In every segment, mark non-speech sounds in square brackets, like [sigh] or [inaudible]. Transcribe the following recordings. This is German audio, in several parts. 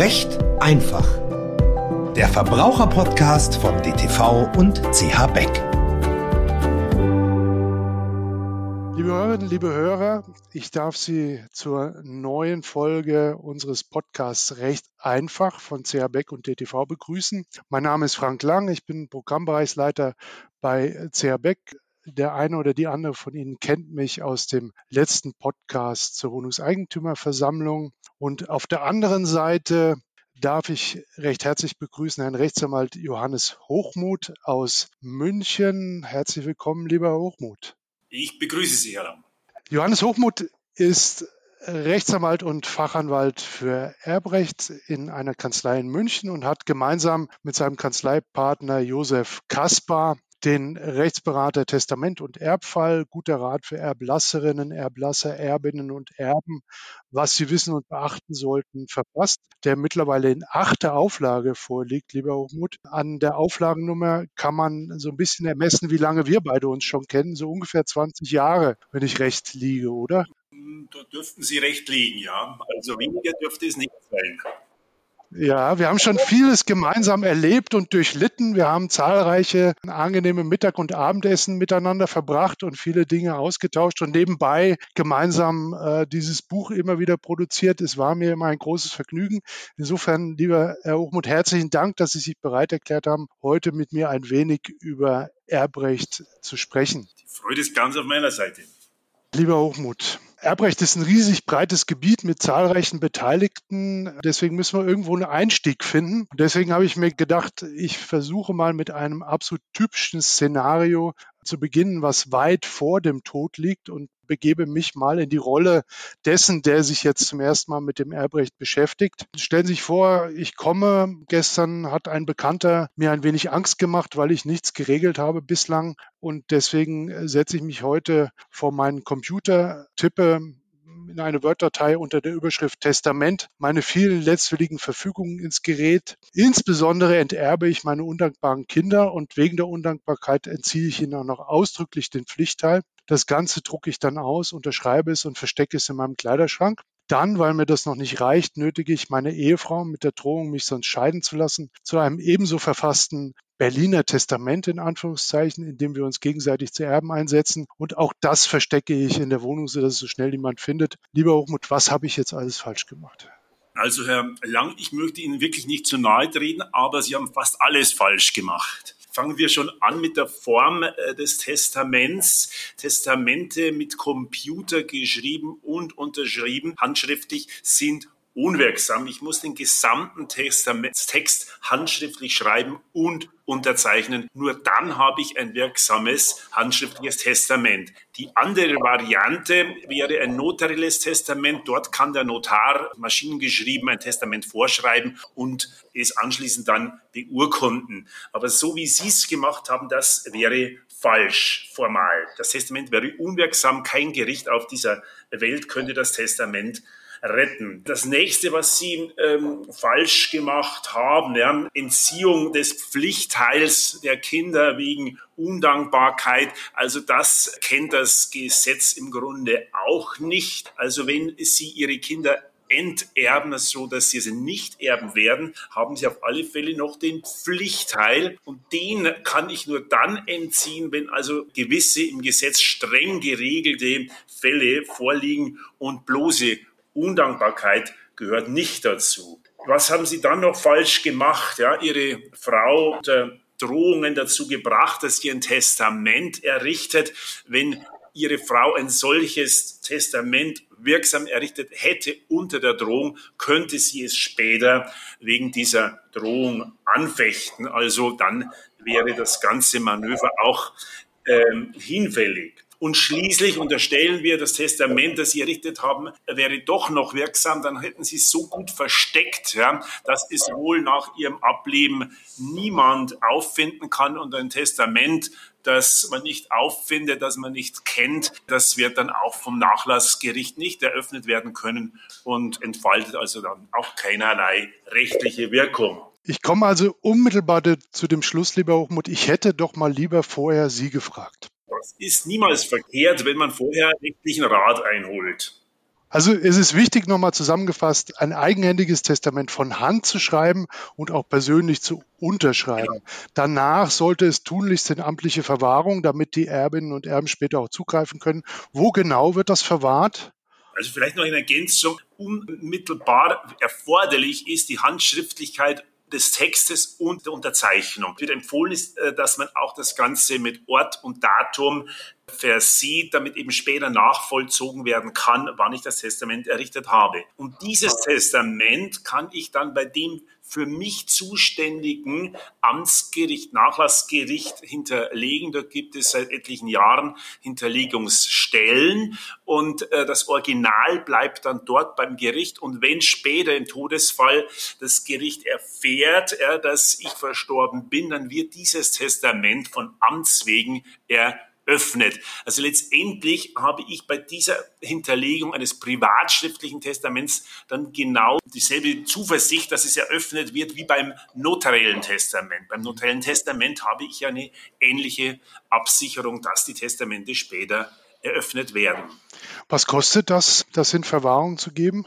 Recht einfach. Der Verbraucherpodcast von DTV und CH Beck. Liebe Hörerinnen, liebe Hörer, ich darf Sie zur neuen Folge unseres Podcasts Recht einfach von CH Beck und DTV begrüßen. Mein Name ist Frank Lang, ich bin Programmbereichsleiter bei CH Beck der eine oder die andere von Ihnen kennt mich aus dem letzten Podcast zur Wohnungseigentümerversammlung. Und auf der anderen Seite darf ich recht herzlich begrüßen Herrn Rechtsanwalt Johannes Hochmuth aus München. Herzlich willkommen, lieber Hochmuth. Ich begrüße Sie, Herr Lang. Johannes Hochmuth ist Rechtsanwalt und Fachanwalt für Erbrecht in einer Kanzlei in München und hat gemeinsam mit seinem Kanzleipartner Josef Kaspar den Rechtsberater Testament und Erbfall, guter Rat für Erblasserinnen, Erblasser, Erbinnen und Erben, was sie wissen und beachten sollten, verfasst, der mittlerweile in achter Auflage vorliegt, lieber Hochmut. An der Auflagennummer kann man so ein bisschen ermessen, wie lange wir beide uns schon kennen, so ungefähr 20 Jahre, wenn ich recht liege, oder? Da dürften Sie recht liegen, ja. Also weniger dürfte es nicht sein. Ja, wir haben schon vieles gemeinsam erlebt und durchlitten. Wir haben zahlreiche angenehme Mittag- und Abendessen miteinander verbracht und viele Dinge ausgetauscht und nebenbei gemeinsam äh, dieses Buch immer wieder produziert. Es war mir immer ein großes Vergnügen. Insofern, lieber Herr Hochmuth, herzlichen Dank, dass Sie sich bereit erklärt haben, heute mit mir ein wenig über Erbrecht zu sprechen. Die Freude ist ganz auf meiner Seite. Lieber Hochmuth, Erbrecht ist ein riesig breites Gebiet mit zahlreichen Beteiligten. Deswegen müssen wir irgendwo einen Einstieg finden. Und deswegen habe ich mir gedacht, ich versuche mal mit einem absolut typischen Szenario zu beginnen, was weit vor dem Tod liegt und begebe mich mal in die Rolle dessen, der sich jetzt zum ersten Mal mit dem Erbrecht beschäftigt. Stellen Sie sich vor, ich komme, gestern hat ein Bekannter mir ein wenig Angst gemacht, weil ich nichts geregelt habe bislang und deswegen setze ich mich heute vor meinen Computer, tippe in eine Word-Datei unter der Überschrift Testament meine vielen letztwilligen Verfügungen ins Gerät. Insbesondere enterbe ich meine undankbaren Kinder und wegen der Undankbarkeit entziehe ich ihnen auch noch ausdrücklich den Pflichtteil. Das Ganze drucke ich dann aus, unterschreibe es und verstecke es in meinem Kleiderschrank. Dann, weil mir das noch nicht reicht, nötige ich meine Ehefrau mit der Drohung, mich sonst scheiden zu lassen, zu einem ebenso verfassten Berliner Testament in Anführungszeichen, in dem wir uns gegenseitig zu Erben einsetzen. Und auch das verstecke ich in der Wohnung, sodass es so schnell niemand findet. Lieber Hochmut, was habe ich jetzt alles falsch gemacht? Also Herr Lang, ich möchte Ihnen wirklich nicht zu nahe treten, aber Sie haben fast alles falsch gemacht fangen wir schon an mit der Form äh, des Testaments. Testamente mit Computer geschrieben und unterschrieben, handschriftlich, sind unwirksam. Ich muss den gesamten Testamentstext handschriftlich schreiben und unterzeichnen. Nur dann habe ich ein wirksames handschriftliches Testament. Die andere Variante wäre ein notarielles Testament. Dort kann der Notar maschinengeschrieben ein Testament vorschreiben und es anschließend dann beurkunden. Aber so wie Sie es gemacht haben, das wäre falsch formal. Das Testament wäre unwirksam. Kein Gericht auf dieser Welt könnte das Testament retten. Das nächste, was Sie ähm, falsch gemacht haben, ja, Entziehung des Pflichtteils der Kinder wegen Undankbarkeit. Also das kennt das Gesetz im Grunde auch nicht. Also wenn Sie Ihre Kinder enterben, so dass sie sie nicht erben werden, haben sie auf alle Fälle noch den Pflichtteil und den kann ich nur dann entziehen, wenn also gewisse im Gesetz streng geregelte Fälle vorliegen und bloße Undankbarkeit gehört nicht dazu. Was haben Sie dann noch falsch gemacht? Ja, Ihre Frau unter Drohungen dazu gebracht, dass sie ein Testament errichtet. Wenn Ihre Frau ein solches Testament wirksam errichtet hätte unter der Drohung, könnte sie es später wegen dieser Drohung anfechten. Also dann wäre das ganze Manöver auch ähm, hinfällig. Und schließlich unterstellen wir, das Testament, das Sie errichtet haben, wäre doch noch wirksam. Dann hätten Sie es so gut versteckt, ja, dass es wohl nach Ihrem Ableben niemand auffinden kann. Und ein Testament, das man nicht auffindet, das man nicht kennt, das wird dann auch vom Nachlassgericht nicht eröffnet werden können und entfaltet also dann auch keinerlei rechtliche Wirkung. Ich komme also unmittelbar zu dem Schluss, lieber Hochmut, ich hätte doch mal lieber vorher Sie gefragt. Das ist niemals verkehrt, wenn man vorher rechtlichen Rat einholt. Also es ist wichtig, nochmal zusammengefasst, ein eigenhändiges Testament von Hand zu schreiben und auch persönlich zu unterschreiben. Danach sollte es tunlichst in amtliche Verwahrung, damit die Erbinnen und Erben später auch zugreifen können. Wo genau wird das verwahrt? Also vielleicht noch in Ergänzung, unmittelbar erforderlich ist die Handschriftlichkeit des Textes und der Unterzeichnung. Es wird empfohlen ist, äh, dass man auch das Ganze mit Ort und Datum versieht, damit eben später nachvollzogen werden kann, wann ich das Testament errichtet habe. Und dieses Testament kann ich dann bei dem für mich zuständigen Amtsgericht, Nachlassgericht hinterlegen. Dort gibt es seit etlichen Jahren Hinterlegungsstellen und äh, das Original bleibt dann dort beim Gericht. Und wenn später im Todesfall das Gericht erfährt, äh, dass ich verstorben bin, dann wird dieses Testament von Amts wegen er öffnet. Also letztendlich habe ich bei dieser Hinterlegung eines privatschriftlichen Testaments dann genau dieselbe Zuversicht, dass es eröffnet wird wie beim notariellen Testament. Beim notariellen Testament habe ich eine ähnliche Absicherung, dass die Testamente später eröffnet werden. Was kostet das, das in Verwahrung zu geben?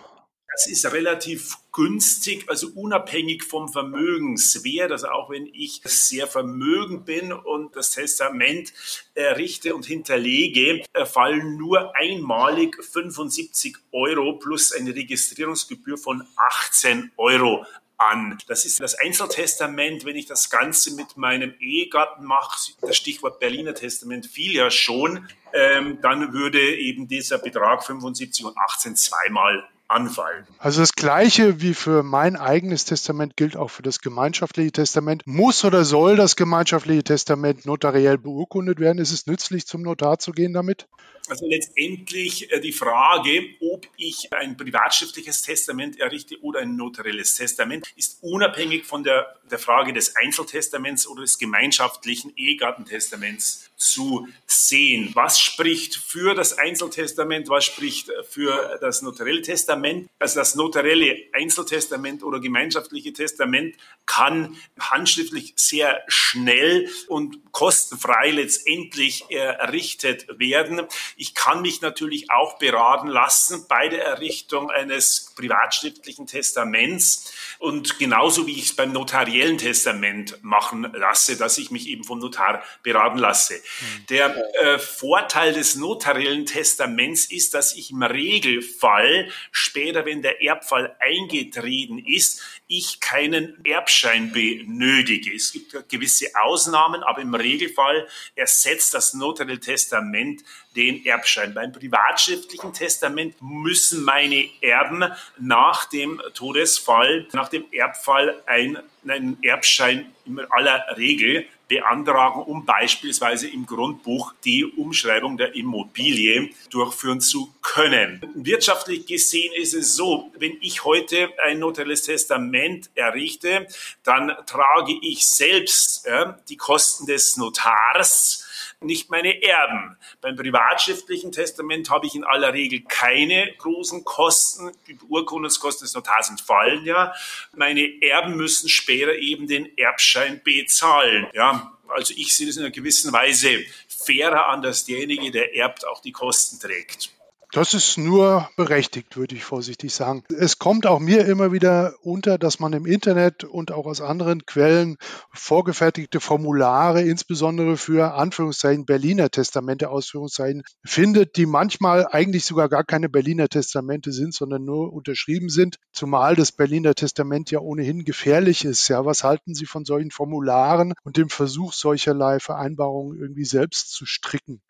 Das ist relativ günstig, also unabhängig vom Vermögenswert. Also auch wenn ich sehr vermögend bin und das Testament errichte und hinterlege, fallen nur einmalig 75 Euro plus eine Registrierungsgebühr von 18 Euro an. Das ist das Einzeltestament, wenn ich das Ganze mit meinem Ehegatten mache, das Stichwort Berliner Testament fiel ja schon, ähm, dann würde eben dieser Betrag 75 und 18 zweimal anfallen. Also das Gleiche wie für mein eigenes Testament gilt auch für das gemeinschaftliche Testament. Muss oder soll das gemeinschaftliche Testament notariell beurkundet werden? Ist es nützlich, zum Notar zu gehen damit? Also letztendlich äh, die Frage, ob ich ein privatschriftliches Testament errichte oder ein notarielles Testament, ist unabhängig von der, der Frage des Einzeltestaments oder des gemeinschaftlichen Ehegattentestaments zu sehen. Was spricht für das Einzeltestament? Was spricht für das notarielle Testament? Also das notarielle Einzeltestament oder gemeinschaftliche Testament kann handschriftlich sehr schnell und kostenfrei letztendlich errichtet werden. Ich kann mich natürlich auch beraten lassen bei der Errichtung eines privatschriftlichen Testaments und genauso wie ich es beim notariellen Testament machen lasse, dass ich mich eben vom Notar beraten lasse. Mhm. Der äh, Vorteil des notariellen Testaments ist, dass ich im Regelfall später, wenn der Erbfall eingetreten ist, ich keinen Erbschein benötige. Es gibt gewisse Ausnahmen, aber im Regelfall ersetzt das notarielle Testament den Erbschein. Beim privatschriftlichen Testament müssen meine Erben nach dem Todesfall, nach dem Erbfall einen Erbschein in aller Regel beantragen, um beispielsweise im Grundbuch die Umschreibung der Immobilie durchführen zu können. Wirtschaftlich gesehen ist es so, wenn ich heute ein notarielles Testament errichte, dann trage ich selbst äh, die Kosten des Notars nicht meine Erben. Beim privatschriftlichen Testament habe ich in aller Regel keine großen Kosten. Die Urkundungskosten des Notars entfallen ja. Meine Erben müssen später eben den Erbschein bezahlen. Ja, also ich sehe es in einer gewissen Weise fairer an, dass derjenige, der erbt, auch die Kosten trägt. Das ist nur berechtigt, würde ich vorsichtig sagen. Es kommt auch mir immer wieder unter, dass man im Internet und auch aus anderen Quellen vorgefertigte Formulare, insbesondere für Anführungszeichen Berliner Testamente, Ausführungszeichen, findet, die manchmal eigentlich sogar gar keine Berliner Testamente sind, sondern nur unterschrieben sind, zumal das Berliner Testament ja ohnehin gefährlich ist. Ja, was halten Sie von solchen Formularen und dem Versuch, solcherlei Vereinbarungen irgendwie selbst zu stricken?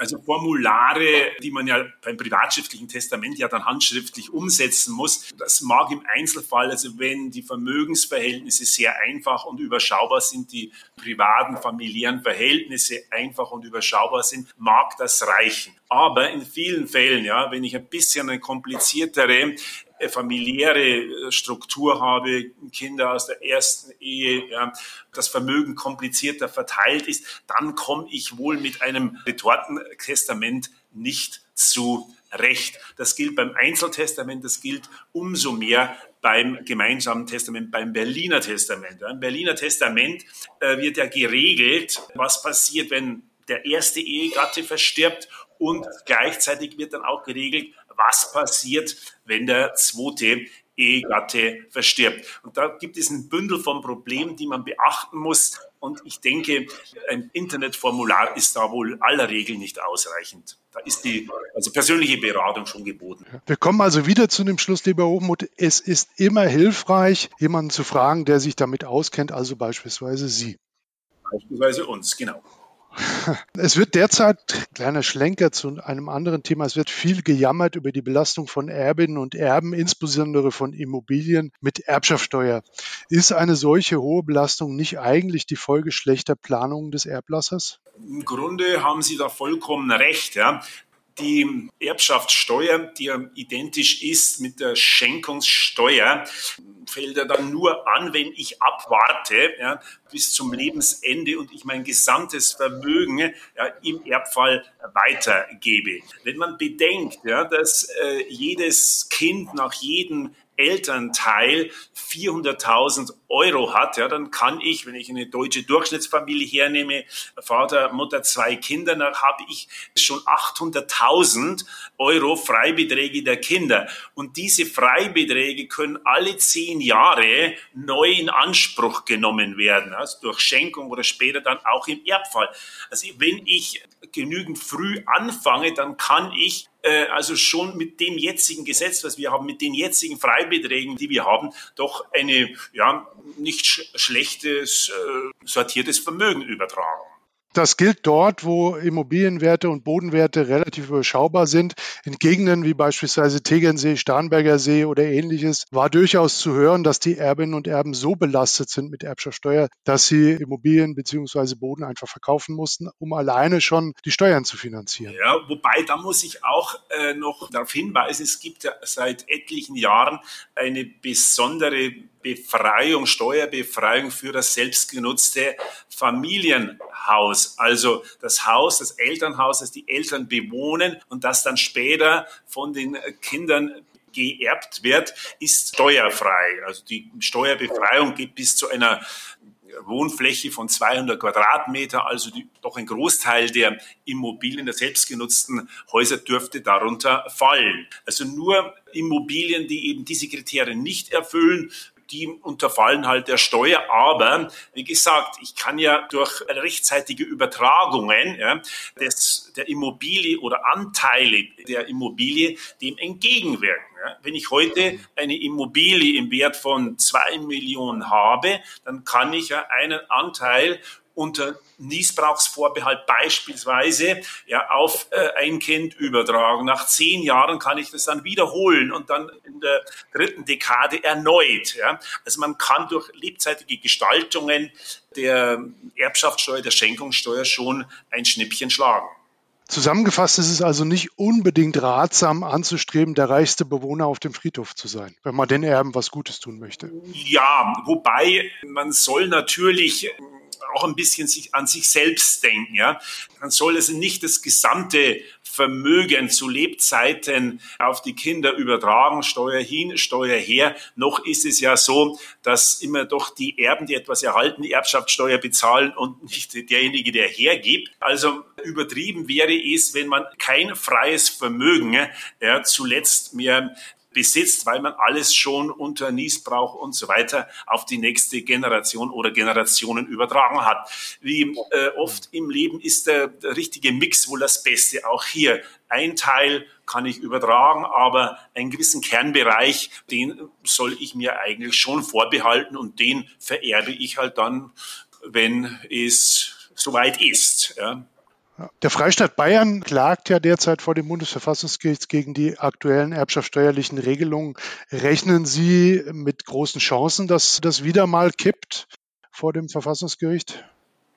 Also Formulare, die man ja beim privatschriftlichen Testament ja dann handschriftlich umsetzen muss. Das mag im Einzelfall, also wenn die Vermögensverhältnisse sehr einfach und überschaubar sind, die privaten, familiären Verhältnisse einfach und überschaubar sind, mag das reichen. Aber in vielen Fällen, ja, wenn ich ein bisschen eine kompliziertere familiäre äh, Struktur habe, Kinder aus der ersten Ehe, ja, das Vermögen komplizierter verteilt ist, dann komme ich wohl mit einem Retortentestament nicht zu Recht. Das gilt beim Einzeltestament, das gilt umso mehr beim gemeinsamen Testament, beim Berliner Testament. Im Berliner Testament äh, wird ja geregelt, was passiert, wenn der erste Ehegatte verstirbt und gleichzeitig wird dann auch geregelt, was passiert, wenn der zweite Ehegatte verstirbt. Und da gibt es ein Bündel von Problemen, die man beachten muss. Und ich denke, ein Internetformular ist da wohl aller Regel nicht ausreichend. Da ist die also persönliche Beratung schon geboten. Wir kommen also wieder zu dem Schluss, lieber Hochmut. Es ist immer hilfreich, jemanden zu fragen, der sich damit auskennt, also beispielsweise Sie. Beispielsweise uns, genau. [laughs] Es wird derzeit, kleiner Schlenker zu einem anderen Thema, es wird viel gejammert über die Belastung von Erbinnen und Erben, insbesondere von Immobilien mit Erbschaftssteuer. Ist eine solche hohe Belastung nicht eigentlich die Folge schlechter Planungen des Erblassers? Im Grunde haben Sie da vollkommen recht. Ja. Die Erbschaftssteuer, die identisch ist mit der Schenkungssteuer, fällt dann nur an, wenn ich abwarte ja, bis zum Lebensende und ich mein gesamtes Vermögen ja, im Erbfall weitergebe. Wenn man bedenkt, ja, dass äh, jedes Kind nach jedem Elternteil 400.000 Euro hat, ja, dann kann ich, wenn ich eine deutsche Durchschnittsfamilie hernehme, Vater, Mutter, zwei Kinder, dann habe ich schon 800.000 Euro Freibeträge der Kinder. Und diese Freibeträge können alle zehn Jahre neu in Anspruch genommen werden, also durch Schenkung oder später dann auch im Erbfall. Also wenn ich genügend früh anfange, dann kann ich äh, also schon mit dem jetzigen Gesetz, was wir haben, mit den jetzigen Freibeträgen, die wir haben, doch eine ja, nicht sch schlechtes, äh, sortiertes Vermögen übertragen. Das gilt dort, wo Immobilienwerte und Bodenwerte relativ überschaubar sind. In Gegenden wie beispielsweise Tegernsee, Starnberger See oder ähnliches war durchaus zu hören, dass die Erbinnen und Erben so belastet sind mit Erbschaftssteuer, dass sie Immobilien bzw. Boden einfach verkaufen mussten, um alleine schon die Steuern zu finanzieren. Ja, wobei da muss ich auch äh, noch darauf hinweisen, es gibt seit etlichen Jahren eine besondere Befreiung, Steuerbefreiung für das selbstgenutzte Familienhaus. Also das Haus, das Elternhaus, das die Eltern bewohnen und das dann später von den Kindern geerbt wird, ist steuerfrei. Also die Steuerbefreiung geht bis zu einer Wohnfläche von 200 Quadratmeter, also die, doch ein Großteil der Immobilien, der selbstgenutzten Häuser dürfte darunter fallen. Also nur Immobilien, die eben diese Kriterien nicht erfüllen, die unterfallen halt der Steuer. Aber wie gesagt, ich kann ja durch rechtzeitige Übertragungen ja, des, der Immobilie oder Anteile der Immobilie dem entgegenwirken. Ja. Wenn ich heute eine Immobilie im Wert von zwei Millionen habe, dann kann ich ja einen Anteil unter Niesbrauchsvorbehalt beispielsweise ja, auf äh, ein Kind übertragen. Nach zehn Jahren kann ich das dann wiederholen und dann in der dritten Dekade erneut. Ja. Also man kann durch lebzeitige Gestaltungen der Erbschaftssteuer, der Schenkungssteuer schon ein Schnippchen schlagen. Zusammengefasst ist es also nicht unbedingt ratsam anzustreben, der reichste Bewohner auf dem Friedhof zu sein, wenn man den Erben was Gutes tun möchte. Ja, wobei man soll natürlich auch ein bisschen sich an sich selbst denken. Ja? Man soll also nicht das gesamte Vermögen zu Lebzeiten auf die Kinder übertragen, Steuer hin, Steuer her. Noch ist es ja so, dass immer doch die Erben, die etwas erhalten, die Erbschaftssteuer bezahlen und nicht derjenige, der hergibt. Also übertrieben wäre es, wenn man kein freies Vermögen ja, zuletzt mehr besitzt, weil man alles schon unter Niesbrauch und so weiter auf die nächste Generation oder Generationen übertragen hat. Wie äh, oft im Leben ist der, der richtige Mix wohl das Beste. Auch hier ein Teil kann ich übertragen, aber einen gewissen Kernbereich, den soll ich mir eigentlich schon vorbehalten und den vererbe ich halt dann, wenn es soweit ist. Ja. Der Freistaat Bayern klagt ja derzeit vor dem Bundesverfassungsgericht gegen die aktuellen erbschaftssteuerlichen Regelungen. Rechnen Sie mit großen Chancen, dass das wieder mal kippt vor dem Verfassungsgericht?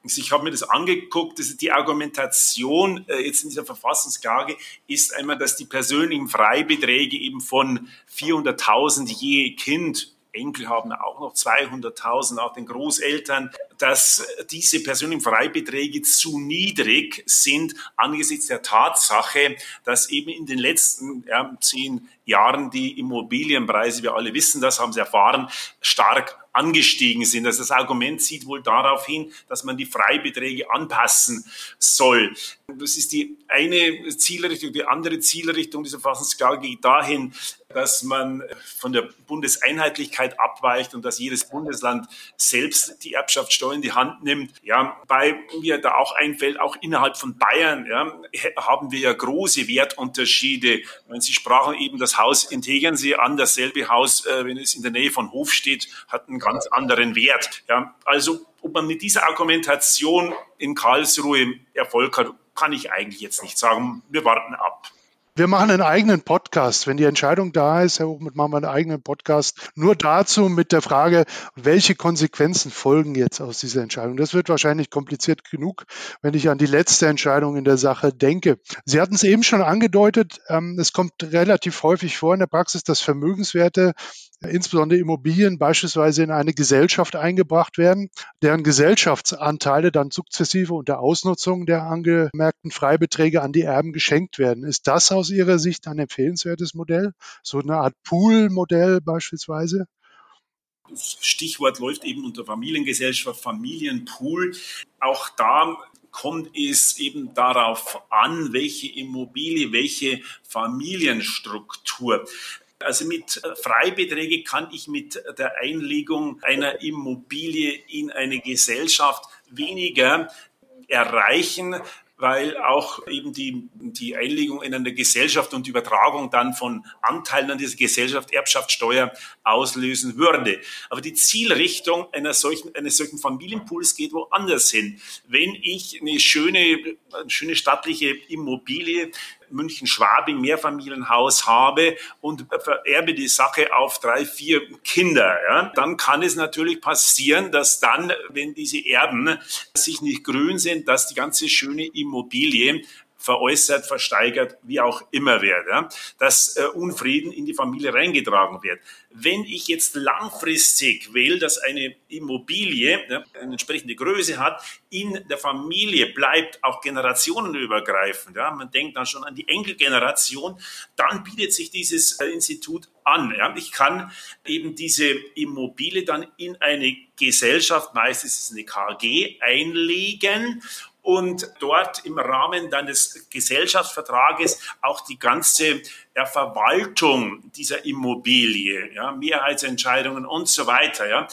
Ich habe mir das angeguckt. Also die Argumentation äh, jetzt in dieser Verfassungsklage ist einmal, dass die persönlichen Freibeträge eben von 400.000 je Kind Enkel haben auch noch 200.000, auch den Großeltern dass diese persönlichen Freibeträge zu niedrig sind angesichts der Tatsache, dass eben in den letzten ja, zehn Jahren die Immobilienpreise, wir alle wissen das, haben Sie erfahren, stark angestiegen sind. Also das Argument zieht wohl darauf hin, dass man die Freibeträge anpassen soll. Das ist die eine Zielrichtung. Die andere Zielrichtung dieser Verfassungsklage geht dahin, dass man von der Bundeseinheitlichkeit abweicht und dass jedes Bundesland selbst die Erbschaftssteuer in die Hand nimmt. Ja, bei mir da auch einfällt, auch innerhalb von Bayern ja, haben wir ja große Wertunterschiede. Sie sprachen eben das Haus in Tegernsee an, dasselbe Haus, äh, wenn es in der Nähe von Hof steht, hat einen ganz anderen Wert. Ja, also ob man mit dieser Argumentation in Karlsruhe Erfolg hat, kann ich eigentlich jetzt nicht sagen. Wir warten ab. Wir machen einen eigenen Podcast. Wenn die Entscheidung da ist, Herr Hochmuth, machen wir einen eigenen Podcast. Nur dazu mit der Frage, welche Konsequenzen folgen jetzt aus dieser Entscheidung? Das wird wahrscheinlich kompliziert genug, wenn ich an die letzte Entscheidung in der Sache denke. Sie hatten es eben schon angedeutet, ähm, es kommt relativ häufig vor in der Praxis, dass Vermögenswerte insbesondere Immobilien beispielsweise in eine Gesellschaft eingebracht werden, deren Gesellschaftsanteile dann sukzessive unter Ausnutzung der angemerkten Freibeträge an die Erben geschenkt werden. Ist das aus Ihrer Sicht ein empfehlenswertes Modell? So eine Art Pool-Modell beispielsweise? Das Stichwort läuft eben unter Familiengesellschaft, Familienpool. Auch da kommt es eben darauf an, welche Immobilie, welche Familienstruktur. Also mit äh, Freibeträge kann ich mit der Einlegung einer Immobilie in eine Gesellschaft weniger erreichen, weil auch eben die, die Einlegung in eine Gesellschaft und Übertragung dann von Anteilen an dieser Gesellschaft Erbschaftssteuer auslösen würde. Aber die Zielrichtung einer solchen, eines solchen Familienpools geht woanders hin. Wenn ich eine schöne, eine schöne stattliche Immobilie München-Schwabing Mehrfamilienhaus habe und vererbe die Sache auf drei, vier Kinder, ja, dann kann es natürlich passieren, dass dann, wenn diese Erben sich nicht grün sind, dass die ganze schöne Immobilie veräußert, versteigert, wie auch immer wird, ja, dass äh, Unfrieden in die Familie reingetragen wird. Wenn ich jetzt langfristig will, dass eine Immobilie ja, eine entsprechende Größe hat, in der Familie bleibt, auch generationenübergreifend, ja, man denkt dann schon an die Enkelgeneration, dann bietet sich dieses äh, Institut an. Ja. Ich kann eben diese Immobilie dann in eine Gesellschaft, meistens ist es eine KG, einlegen und dort im Rahmen deines Gesellschaftsvertrages auch die ganze ja, Verwaltung dieser Immobilie, ja, Mehrheitsentscheidungen und so weiter, ja,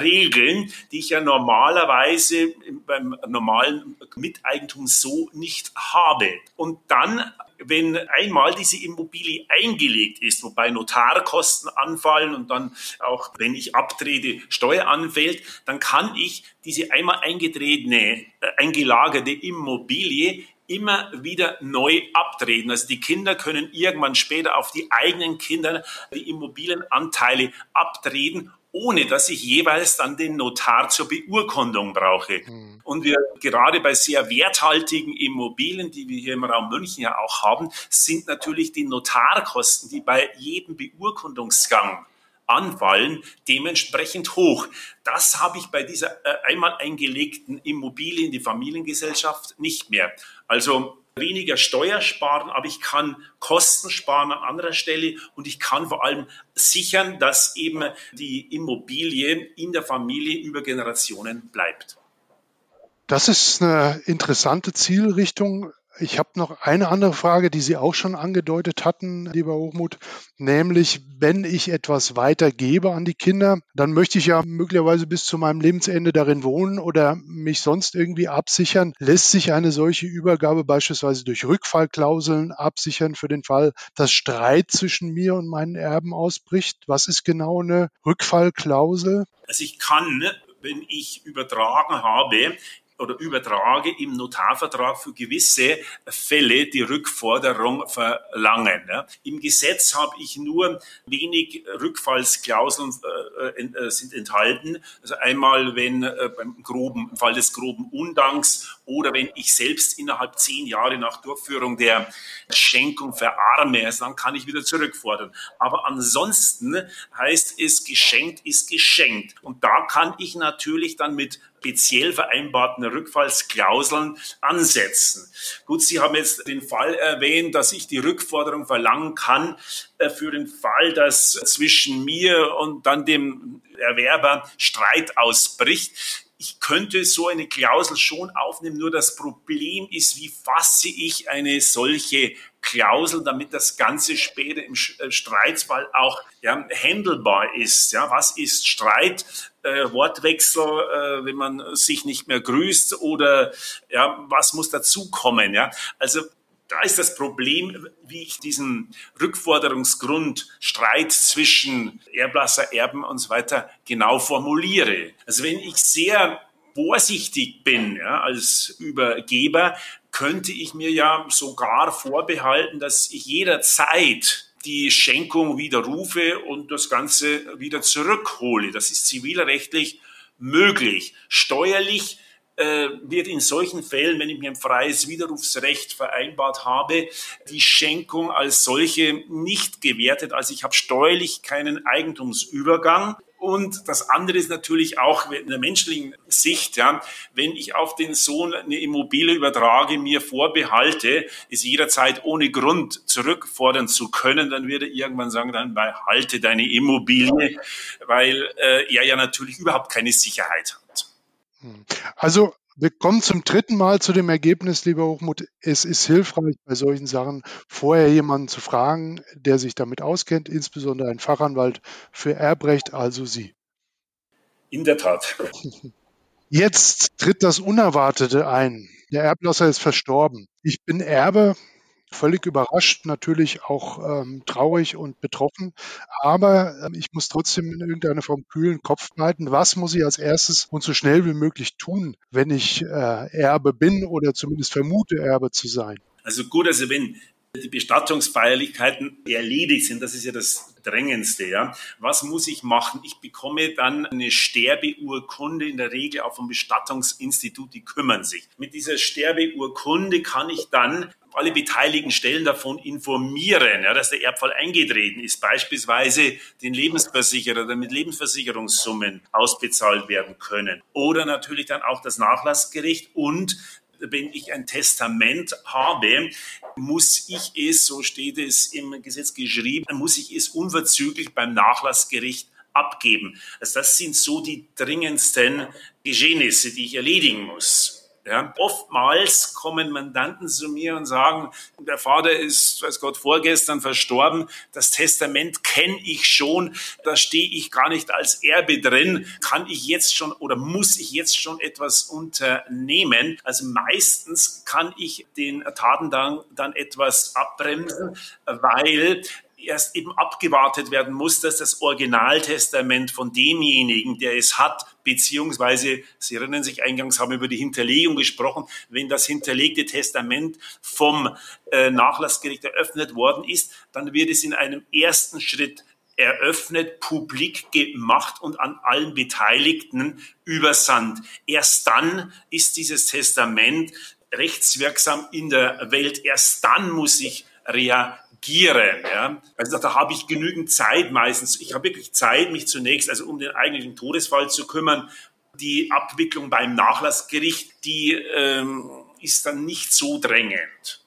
Regeln, die ich ja normalerweise beim normalen Miteigentum so nicht habe. Und dann wenn einmal diese Immobilie eingelegt ist, wobei Notarkosten anfallen und dann auch, wenn ich abtrete, Steuer anfällt, dann kann ich diese einmal eingetretene, äh, eingelagerte Immobilie immer wieder neu abtreten. Also die Kinder können irgendwann später auf die eigenen Kinder die Immobilienanteile abtreten ohne dass ich jeweils dann den Notar zur Beurkundung brauche. Mhm. Und wir gerade bei sehr werthaltigen Immobilien, die wir hier im Raum München ja auch haben, sind natürlich die Notarkosten, die bei jedem Beurkundungsgang anfallen, dementsprechend hoch. Das habe ich bei dieser äh, einmal eingelegten Immobilie in die Familiengesellschaft nicht mehr. Also weniger Steuer sparen, aber ich kann Kosten sparen an anderer Stelle und ich kann vor allem sichern, dass eben die Immobilie in der Familie über Generationen bleibt. Das ist eine interessante Zielrichtung. Ich habe noch eine andere Frage, die Sie auch schon angedeutet hatten, lieber Hochmut, nämlich wenn ich etwas weitergebe an die Kinder, dann möchte ich ja möglicherweise bis zu meinem Lebensende darin wohnen oder mich sonst irgendwie absichern. Lässt sich eine solche Übergabe beispielsweise durch Rückfallklauseln absichern für den Fall, dass Streit zwischen mir und meinen Erben ausbricht? Was ist genau eine Rückfallklausel? Also ich kann, wenn ich übertragen habe, oder übertrage im Notarvertrag für gewisse Fälle die Rückforderung verlangen. Im Gesetz habe ich nur wenig Rückfallsklauseln äh, äh, sind enthalten. Also einmal, wenn äh, beim groben, im Fall des groben Undanks oder wenn ich selbst innerhalb zehn Jahre nach Durchführung der Schenkung verarme, also dann kann ich wieder zurückfordern. Aber ansonsten heißt es, geschenkt ist geschenkt. Und da kann ich natürlich dann mit speziell vereinbarten Rückfallsklauseln ansetzen. Gut, Sie haben jetzt den Fall erwähnt, dass ich die Rückforderung verlangen kann äh, für den Fall, dass zwischen mir und dann dem Erwerber Streit ausbricht ich könnte so eine Klausel schon aufnehmen, nur das Problem ist, wie fasse ich eine solche Klausel, damit das Ganze später im äh, Streitfall auch ja, handelbar ist. Ja, was ist Streit? Äh, Wortwechsel, äh, wenn man sich nicht mehr grüßt oder ja, was muss dazukommen? Ja, also da ist das Problem, wie ich diesen Rückforderungsgrund Streit zwischen Erblasser, Erben und so weiter genau formuliere. Also wenn ich sehr vorsichtig bin ja, als Übergeber, könnte ich mir ja sogar vorbehalten, dass ich jederzeit die Schenkung widerrufe und das Ganze wieder zurückhole. Das ist zivilrechtlich möglich. Steuerlich wird in solchen Fällen, wenn ich mir ein freies Widerrufsrecht vereinbart habe, die Schenkung als solche nicht gewertet. Also ich habe steuerlich keinen Eigentumsübergang. Und das andere ist natürlich auch in der menschlichen Sicht, ja, wenn ich auf den Sohn eine Immobilie übertrage, mir vorbehalte, es jederzeit ohne Grund zurückfordern zu können, dann würde irgendwann sagen, dann behalte deine Immobilie, weil äh, er ja natürlich überhaupt keine Sicherheit hat. Also wir kommen zum dritten Mal zu dem Ergebnis, lieber Hochmut. Es ist hilfreich, bei solchen Sachen vorher jemanden zu fragen, der sich damit auskennt, insbesondere ein Fachanwalt für Erbrecht, also Sie. In der Tat. Jetzt tritt das Unerwartete ein. Der Erblasser ist verstorben. Ich bin Erbe völlig überrascht, natürlich auch ähm, traurig und betroffen. Aber ähm, ich muss trotzdem in irgendeiner Form kühlen Kopf behalten. Was muss ich als erstes und so schnell wie möglich tun, wenn ich äh, Erbe bin oder zumindest vermute, Erbe zu sein? Also gut, also wenn die Bestattungsfeierlichkeiten erledigt sind, das ist ja das Drängendste. Ja. Was muss ich machen? Ich bekomme dann eine Sterbeurkunde, in der Regel auch vom Bestattungsinstitut, die kümmern sich. Mit dieser Sterbeurkunde kann ich dann alle beteiligten Stellen davon informieren, ja, dass der Erbfall eingetreten ist, beispielsweise den Lebensversicherer, damit Lebensversicherungssummen ausbezahlt werden können. Oder natürlich dann auch das Nachlassgericht und wenn ich ein Testament habe, muss ich es, so steht es im Gesetz geschrieben, muss ich es unverzüglich beim Nachlassgericht abgeben. Also das sind so die dringendsten Geschehnisse, die ich erledigen muss. Ja, oftmals kommen Mandanten zu mir und sagen, der Vater ist, weiß Gott, vorgestern verstorben, das Testament kenne ich schon, da stehe ich gar nicht als Erbe drin, kann ich jetzt schon oder muss ich jetzt schon etwas unternehmen? Also meistens kann ich den Taten dann, dann etwas abbremsen, weil erst eben abgewartet werden muss, dass das Originaltestament von demjenigen, der es hat, beziehungsweise, Sie erinnern sich, eingangs haben wir über die Hinterlegung gesprochen, wenn das hinterlegte Testament vom äh, Nachlassgericht eröffnet worden ist, dann wird es in einem ersten Schritt eröffnet, publik gemacht und an allen Beteiligten übersandt. Erst dann ist dieses Testament rechtswirksam in der Welt. Erst dann muss ich reagieren agieren. Ja? Also da habe ich genügend Zeit meistens. Ich habe wirklich Zeit, mich zunächst also um den eigentlichen Todesfall zu kümmern. Die Abwicklung beim Nachlassgericht, die ähm, ist dann nicht so drängend.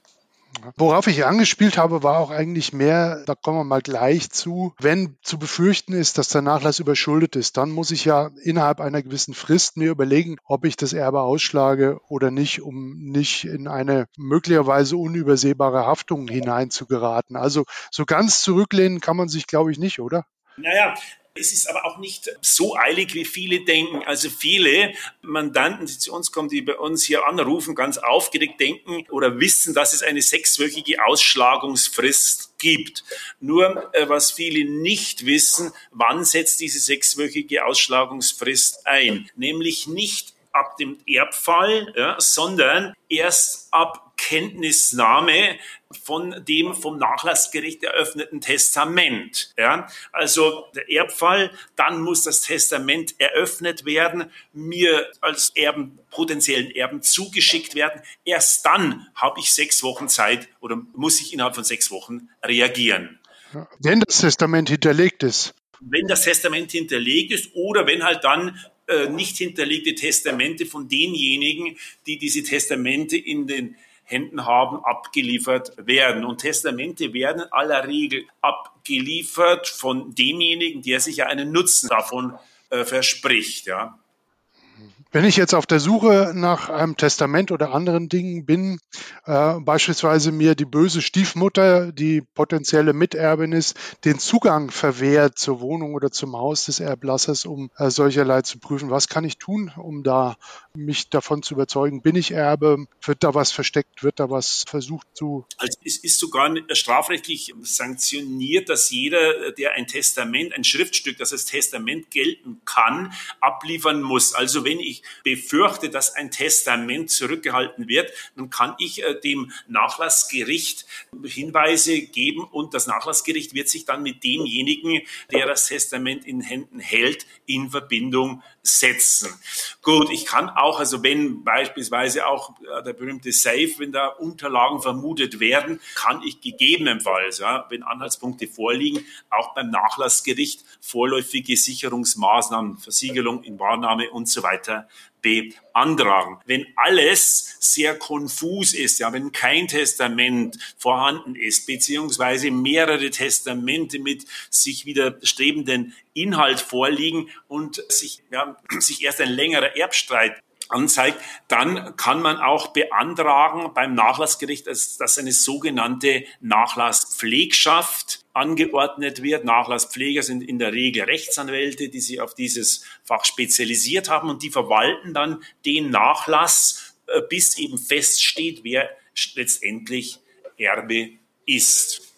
Worauf ich angespielt habe, war auch eigentlich mehr, da kommen wir mal gleich zu, wenn zu befürchten ist, dass der Nachlass überschuldet ist, dann muss ich ja innerhalb einer gewissen Frist mir überlegen, ob ich das Erbe ausschlage oder nicht, um nicht in eine möglicherweise unübersehbare Haftung hineinzugeraten. Also so ganz zurücklehnen kann man sich, glaube ich, nicht, oder? Naja, es ist aber auch nicht so eilig, wie viele denken. Also viele Mandanten, die zu uns kommen, die bei uns hier anrufen, ganz aufgeregt denken oder wissen, dass es eine sechswöchige Ausschlagungsfrist gibt. Nur äh, was viele nicht wissen, wann setzt diese sechswöchige Ausschlagungsfrist ein? Nämlich nicht ab dem Erbfall, ja, sondern erst ab Kenntnisnahme von dem vom Nachlassgericht eröffneten Testament. Ja, also der Erbfall, dann muss das Testament eröffnet werden, mir als Erben, potenziellen Erben zugeschickt werden. Erst dann habe ich sechs Wochen Zeit oder muss ich innerhalb von sechs Wochen reagieren. Wenn das Testament hinterlegt ist. Wenn das Testament hinterlegt ist oder wenn halt dann äh, nicht hinterlegte Testamente von denjenigen, die diese Testamente in den Händen haben, abgeliefert werden. Und Testamente werden in aller Regel abgeliefert von demjenigen, der sich ja einen Nutzen davon äh, verspricht. Ja. Wenn ich jetzt auf der Suche nach einem Testament oder anderen Dingen bin, äh, beispielsweise mir die böse Stiefmutter, die potenzielle Miterbin ist, den Zugang verwehrt zur Wohnung oder zum Haus des Erblassers, um äh, solcherlei zu prüfen, was kann ich tun, um da mich davon zu überzeugen, bin ich Erbe, wird da was versteckt, wird da was versucht zu. Also es ist sogar strafrechtlich sanktioniert, dass jeder, der ein Testament, ein Schriftstück, das als Testament gelten kann, abliefern muss. Also wenn ich befürchte, dass ein Testament zurückgehalten wird, dann kann ich äh, dem Nachlassgericht Hinweise geben und das Nachlassgericht wird sich dann mit demjenigen, der das Testament in Händen hält, in Verbindung setzen. Gut, ich kann auch, also wenn beispielsweise auch äh, der berühmte Safe, wenn da Unterlagen vermutet werden, kann ich gegebenenfalls, ja, wenn Anhaltspunkte vorliegen, auch beim Nachlassgericht vorläufige Sicherungsmaßnahmen, Versiegelung in Wahrnahme und so weiter beantragen. Wenn alles sehr konfus ist, ja, wenn kein Testament vorhanden ist, beziehungsweise mehrere Testamente mit sich widerstrebenden Inhalt vorliegen und sich, ja, sich erst ein längerer Erbstreit anzeigt, dann kann man auch beantragen beim Nachlassgericht, dass, eine sogenannte Nachlasspflegschaft angeordnet wird. Nachlasspfleger sind in der Regel Rechtsanwälte, die sich auf dieses Fach spezialisiert haben und die verwalten dann den Nachlass, äh, bis eben feststeht, wer letztendlich Erbe ist.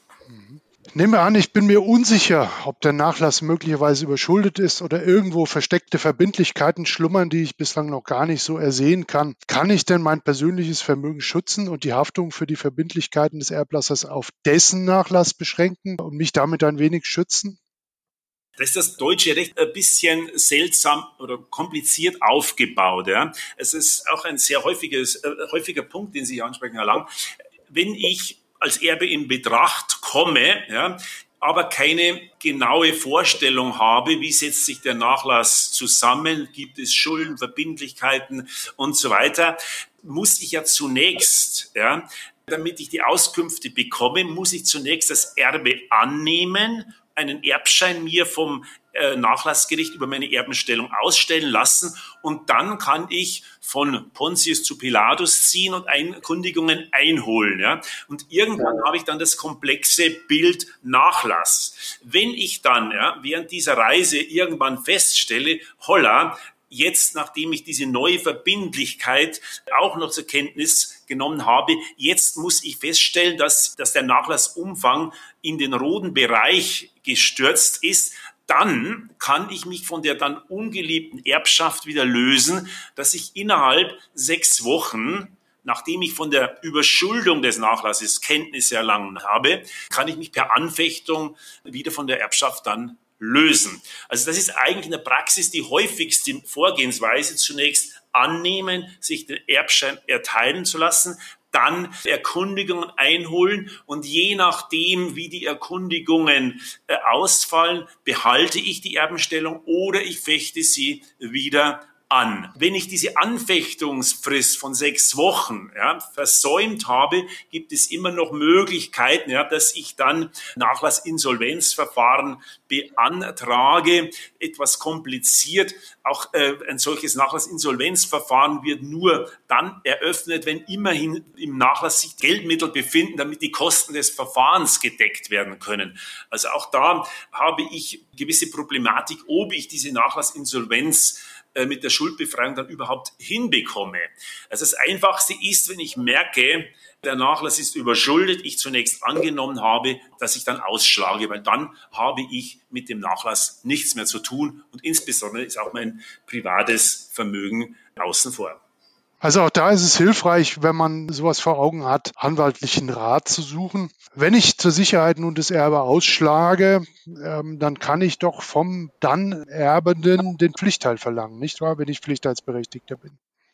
Nehmen wir an, ich bin mir unsicher, ob der Nachlass möglicherweise überschuldet ist oder irgendwo versteckte Verbindlichkeiten schlummern, die ich bislang noch gar nicht so ersehen kann. Kann ich denn mein persönliches Vermögen schützen und die Haftung für die Verbindlichkeiten des Erblassers auf dessen Nachlass beschränken und mich damit ein wenig schützen? Da ist das deutsche Recht ein bisschen seltsam oder kompliziert aufgebaut. Ja. Es ist auch ein sehr häufiges, äh, häufiger Punkt, den Sie ansprechen, Herr Lang. Wenn ich als Erbe in Betracht komme, ja, aber keine genaue Vorstellung habe, wie setzt sich der Nachlass zusammen, gibt es Schulden, Verbindlichkeiten und so weiter, muss ich ja zunächst, ja, damit ich die Auskünfte bekomme, muss ich zunächst das Erbe annehmen einen Erbschein mir vom äh, Nachlassgericht über meine Erbenstellung ausstellen lassen und dann kann ich von Pontius zu Pilatus ziehen und Einkundigungen einholen. Ja? Und irgendwann habe ich dann das komplexe Bild Nachlass. Wenn ich dann ja, während dieser Reise irgendwann feststelle, holla, jetzt, nachdem ich diese neue Verbindlichkeit auch noch zur Kenntnis genommen habe, jetzt muss ich feststellen, dass, dass der Nachlassumfang in den roten Bereich gestürzt ist, dann kann ich mich von der dann ungeliebten Erbschaft wieder lösen, dass ich innerhalb sechs Wochen nachdem ich von der Überschuldung des Nachlasses Kenntnis erlangen habe, kann ich mich per Anfechtung wieder von der Erbschaft dann lösen. Also das ist eigentlich in der Praxis die häufigste Vorgehensweise. Zunächst annehmen, sich den Erbschein erteilen zu lassen, dann Erkundigungen einholen und je nachdem, wie die Erkundigungen äh, ausfallen, behalte ich die Erbenstellung oder ich fechte sie wieder an. Wenn ich diese Anfechtungsfrist von sechs Wochen ja, versäumt habe, gibt es immer noch Möglichkeiten, ja, dass ich dann Nachlassinsolvenzverfahren beantrage. Etwas kompliziert. Auch äh, ein solches Nachlassinsolvenzverfahren wird nur dann eröffnet, wenn immerhin im Nachlass sich Geldmittel befinden, damit die Kosten des Verfahrens gedeckt werden können. Also auch da habe ich gewisse Problematik, ob ich diese Nachlassinsolvenz mit der Schuldbefreiung dann überhaupt hinbekomme. Also das Einfachste ist, wenn ich merke, der Nachlass ist überschuldet, ich zunächst angenommen habe, dass ich dann ausschlage, weil dann habe ich mit dem Nachlass nichts mehr zu tun und insbesondere ist auch mein privates Vermögen außen vor. Also auch da ist es hilfreich, wenn man sowas vor Augen hat, anwaltlichen Rat zu suchen. Wenn ich zur Sicherheit nun das Erbe ausschlage, ähm, dann kann ich doch vom dann Erbenden den Pflichtteil verlangen, nicht wahr, wenn ich Pflichtteilsberechtigter bin.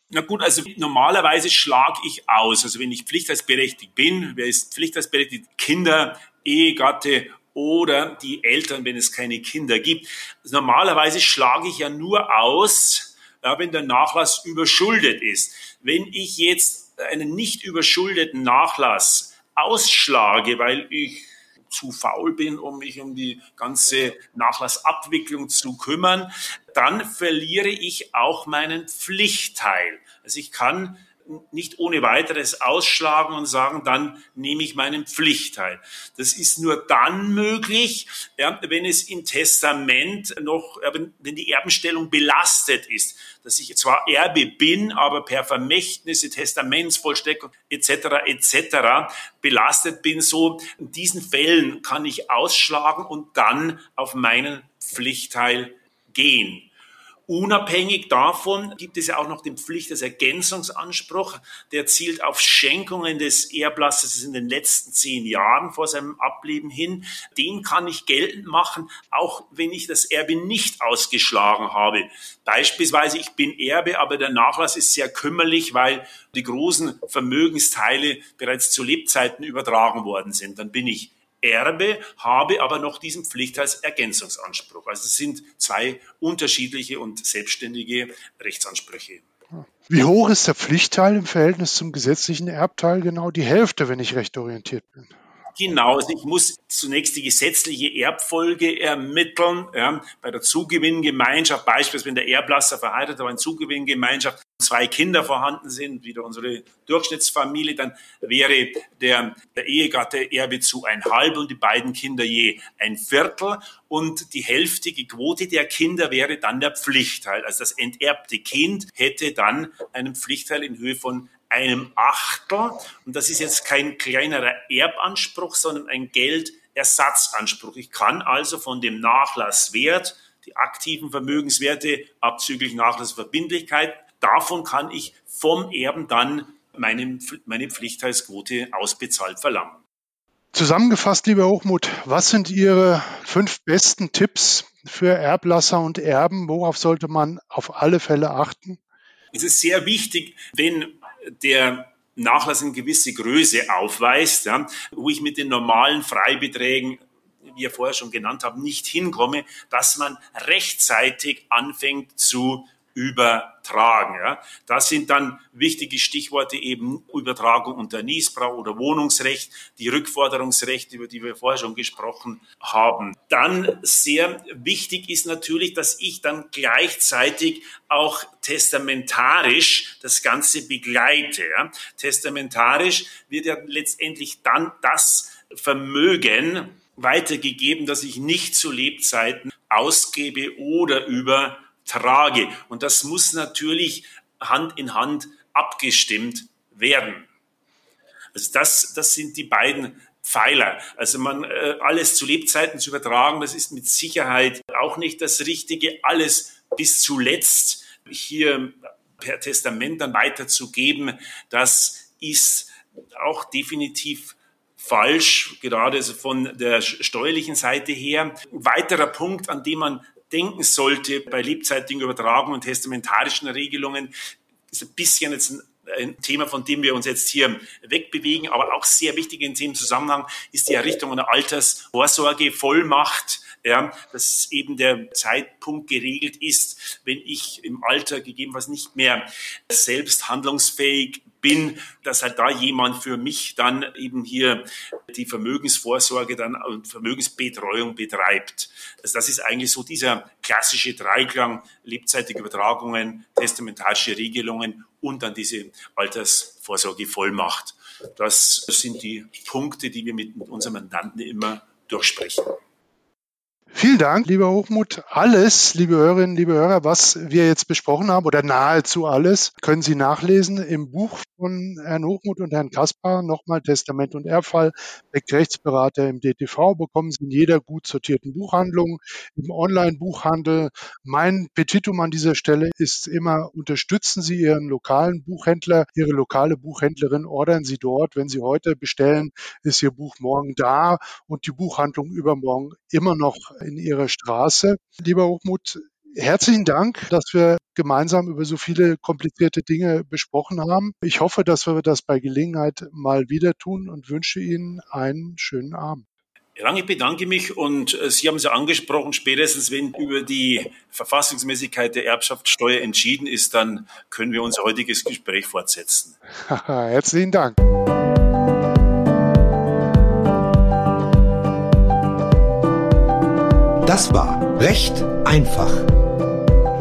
Na gut, also normalerweise schlage ich aus. Also wenn ich pflichtteilsberechtigt bin, wer ist pflichtteilsberechtigt? Kinder, Ehegatte oder die Eltern, wenn es keine Kinder gibt. Also normalerweise schlage ich ja nur aus, wenn der Nachlass überschuldet ist. Wenn ich jetzt einen nicht überschuldeten Nachlass ausschlage, weil ich zu faul bin, um mich um die ganze Nachlassabwicklung zu kümmern, dann verliere ich auch meinen Pflichtteil. Also ich kann nicht ohne weiteres ausschlagen und sagen, dann nehme ich meinen Pflichtteil. Das ist nur dann möglich, wenn es im Testament noch, wenn die Erbenstellung belastet ist, dass ich zwar Erbe bin, aber per Vermächtnisse, Testamentsvollstreckung etc. etc. belastet bin. So in diesen Fällen kann ich ausschlagen und dann auf meinen Pflichtteil gehen. Unabhängig davon gibt es ja auch noch den Pflicht des Ergänzungsanspruch. Der zielt auf Schenkungen des Erblassers in den letzten zehn Jahren vor seinem Ableben hin. Den kann ich geltend machen, auch wenn ich das Erbe nicht ausgeschlagen habe. Beispielsweise, ich bin Erbe, aber der Nachlass ist sehr kümmerlich, weil die großen Vermögensteile bereits zu Lebzeiten übertragen worden sind. Dann bin ich Erbe, habe aber noch diesen Pflichtheitsergänzungsanspruch. Also es sind zwei unterschiedliche und selbstständige Rechtsansprüche. Wie hoch ist der Pflichtteil im Verhältnis zum gesetzlichen Erbteil? Genau die Hälfte, wenn ich recht orientiert bin. Genau, also ich muss zunächst die gesetzliche Erbfolge ermitteln. Ja, bei der Zugewinngemeinschaft, beispielsweise wenn der Erblasser verheiratet, aber in Zugewinngemeinschaft zwei Kinder vorhanden sind, wieder unsere Durchschnittsfamilie, dann wäre der, der Ehegatte Erbe zu ein halb und die beiden Kinder je ein Viertel und die hälftige Quote der Kinder wäre dann der Pflichtteil. Also das enterbte Kind hätte dann einen Pflichtteil in Höhe von einem Achtel. Und das ist jetzt kein kleinerer Erbanspruch, sondern ein Geldersatzanspruch. Ich kann also von dem Nachlasswert, die aktiven Vermögenswerte abzüglich Nachlassverbindlichkeit, davon kann ich vom Erben dann meine, meine Pflichtteilsquote ausbezahlt verlangen. Zusammengefasst, lieber Hochmut, was sind Ihre fünf besten Tipps für Erblasser und Erben? Worauf sollte man auf alle Fälle achten? Es ist sehr wichtig, wenn der Nachlass eine gewisse Größe aufweist, ja, wo ich mit den normalen Freibeträgen wie ihr vorher schon genannt habt, nicht hinkomme, dass man rechtzeitig anfängt zu übertragen. Ja. Das sind dann wichtige Stichworte eben Übertragung unter Niesbrauch oder Wohnungsrecht, die Rückforderungsrechte, über die wir vorher schon gesprochen haben. Dann sehr wichtig ist natürlich, dass ich dann gleichzeitig auch testamentarisch das Ganze begleite. Ja. Testamentarisch wird ja letztendlich dann das Vermögen weitergegeben, das ich nicht zu Lebzeiten ausgebe oder über trage. Und das muss natürlich Hand in Hand abgestimmt werden. Also das, das sind die beiden Pfeiler. Also man äh, alles zu Lebzeiten zu übertragen, das ist mit Sicherheit auch nicht das Richtige. Alles bis zuletzt hier per Testament dann weiterzugeben, das ist auch definitiv falsch, gerade von der steuerlichen Seite her. Ein weiterer Punkt, an dem man denken sollte bei lebzeitigen Übertragungen und testamentarischen Regelungen, ist ein bisschen jetzt ein ein Thema, von dem wir uns jetzt hier wegbewegen, aber auch sehr wichtig in dem Zusammenhang ist die Errichtung einer Altersvorsorgevollmacht, ja, dass eben der Zeitpunkt geregelt ist, wenn ich im Alter gegebenenfalls nicht mehr selbst handlungsfähig bin, dass halt da jemand für mich dann eben hier die Vermögensvorsorge dann und Vermögensbetreuung betreibt. Also das ist eigentlich so dieser klassische Dreiklang, lebzeitige Übertragungen, testamentarische Regelungen und dann diese Altersvorsorgevollmacht. Das sind die Punkte, die wir mit unserem Mandanten immer durchsprechen. Vielen Dank, lieber Hochmut. Alles, liebe Hörerinnen, liebe Hörer, was wir jetzt besprochen haben oder nahezu alles, können Sie nachlesen im Buch von Herrn Hochmut und Herrn Kaspar. Nochmal Testament und Erbfall, Rechtsberater im DTV, bekommen Sie in jeder gut sortierten Buchhandlung, im Online-Buchhandel. Mein Petitum an dieser Stelle ist immer, unterstützen Sie Ihren lokalen Buchhändler, Ihre lokale Buchhändlerin, ordern Sie dort. Wenn Sie heute bestellen, ist Ihr Buch morgen da und die Buchhandlung übermorgen immer noch in Ihrer Straße. Lieber Hochmut, herzlichen Dank, dass wir gemeinsam über so viele komplizierte Dinge besprochen haben. Ich hoffe, dass wir das bei Gelegenheit mal wieder tun und wünsche Ihnen einen schönen Abend. Lange bedanke mich und äh, Sie haben es ja angesprochen, spätestens wenn über die Verfassungsmäßigkeit der Erbschaftssteuer entschieden ist, dann können wir unser heutiges Gespräch fortsetzen. [laughs] Herzlichen Dank. Das war Recht einfach.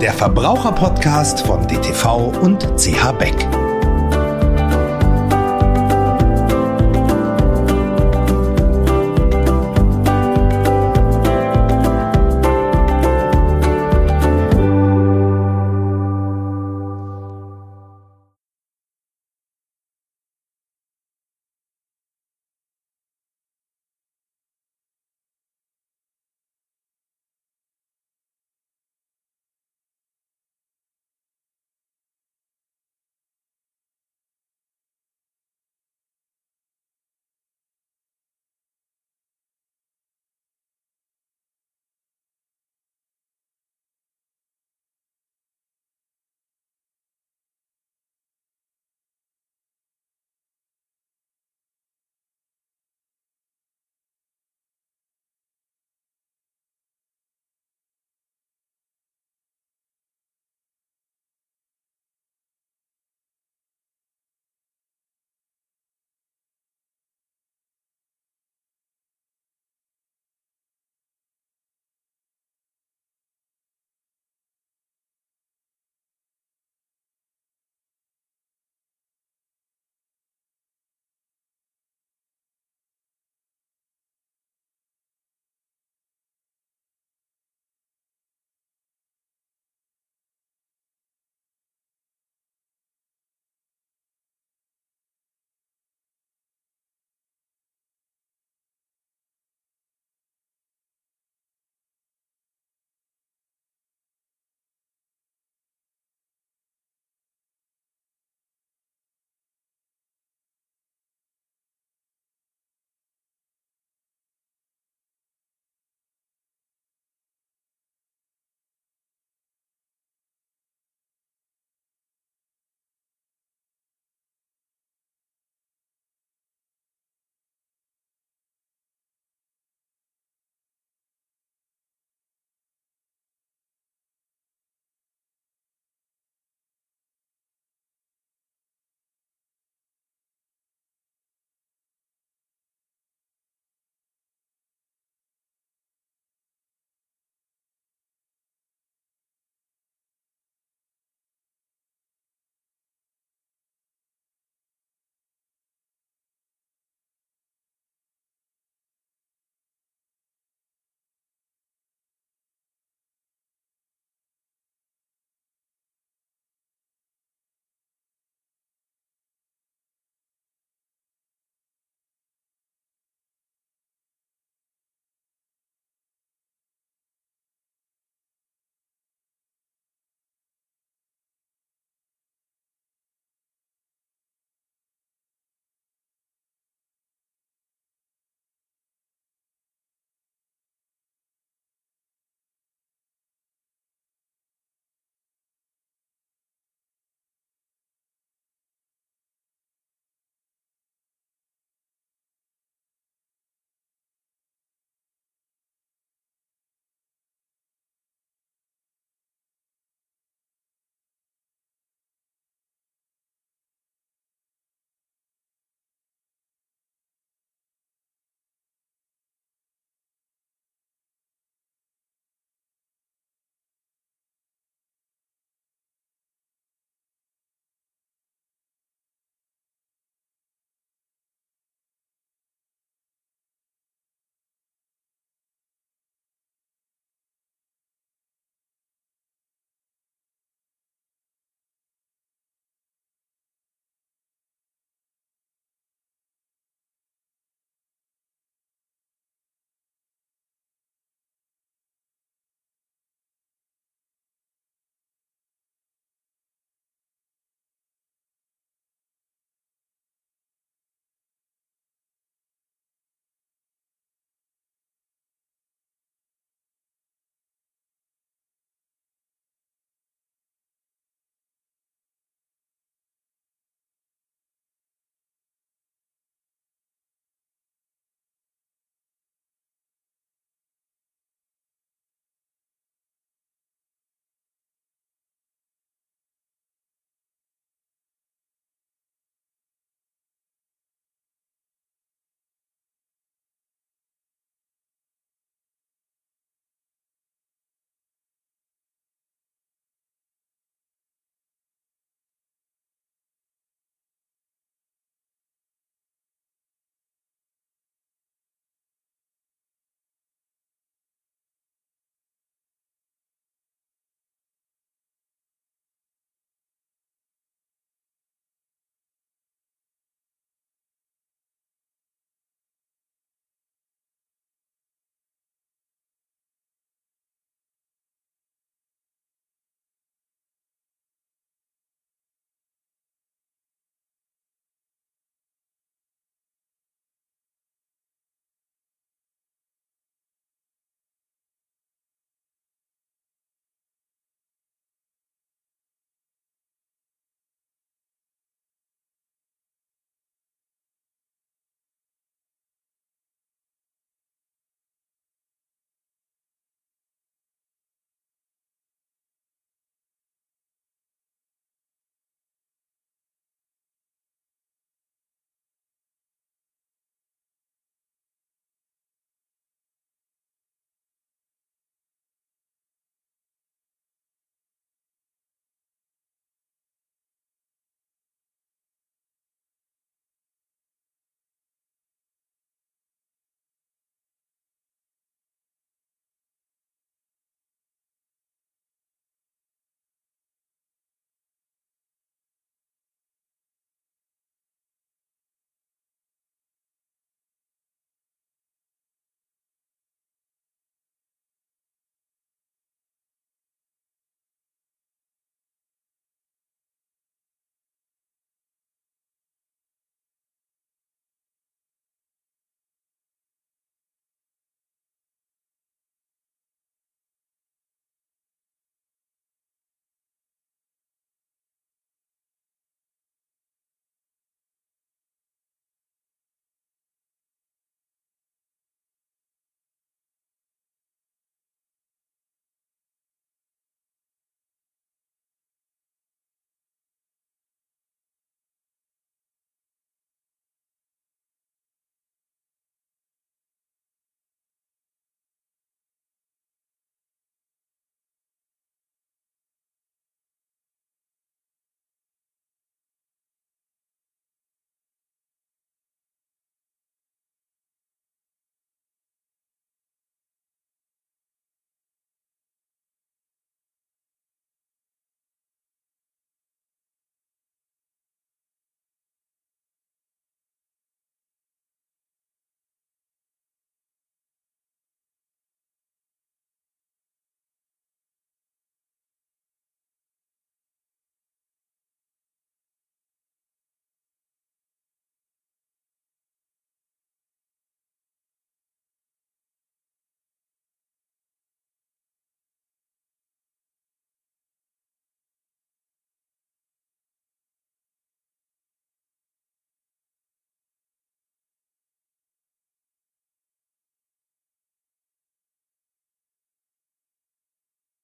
Der Verbraucherpodcast von DTV und CH Beck.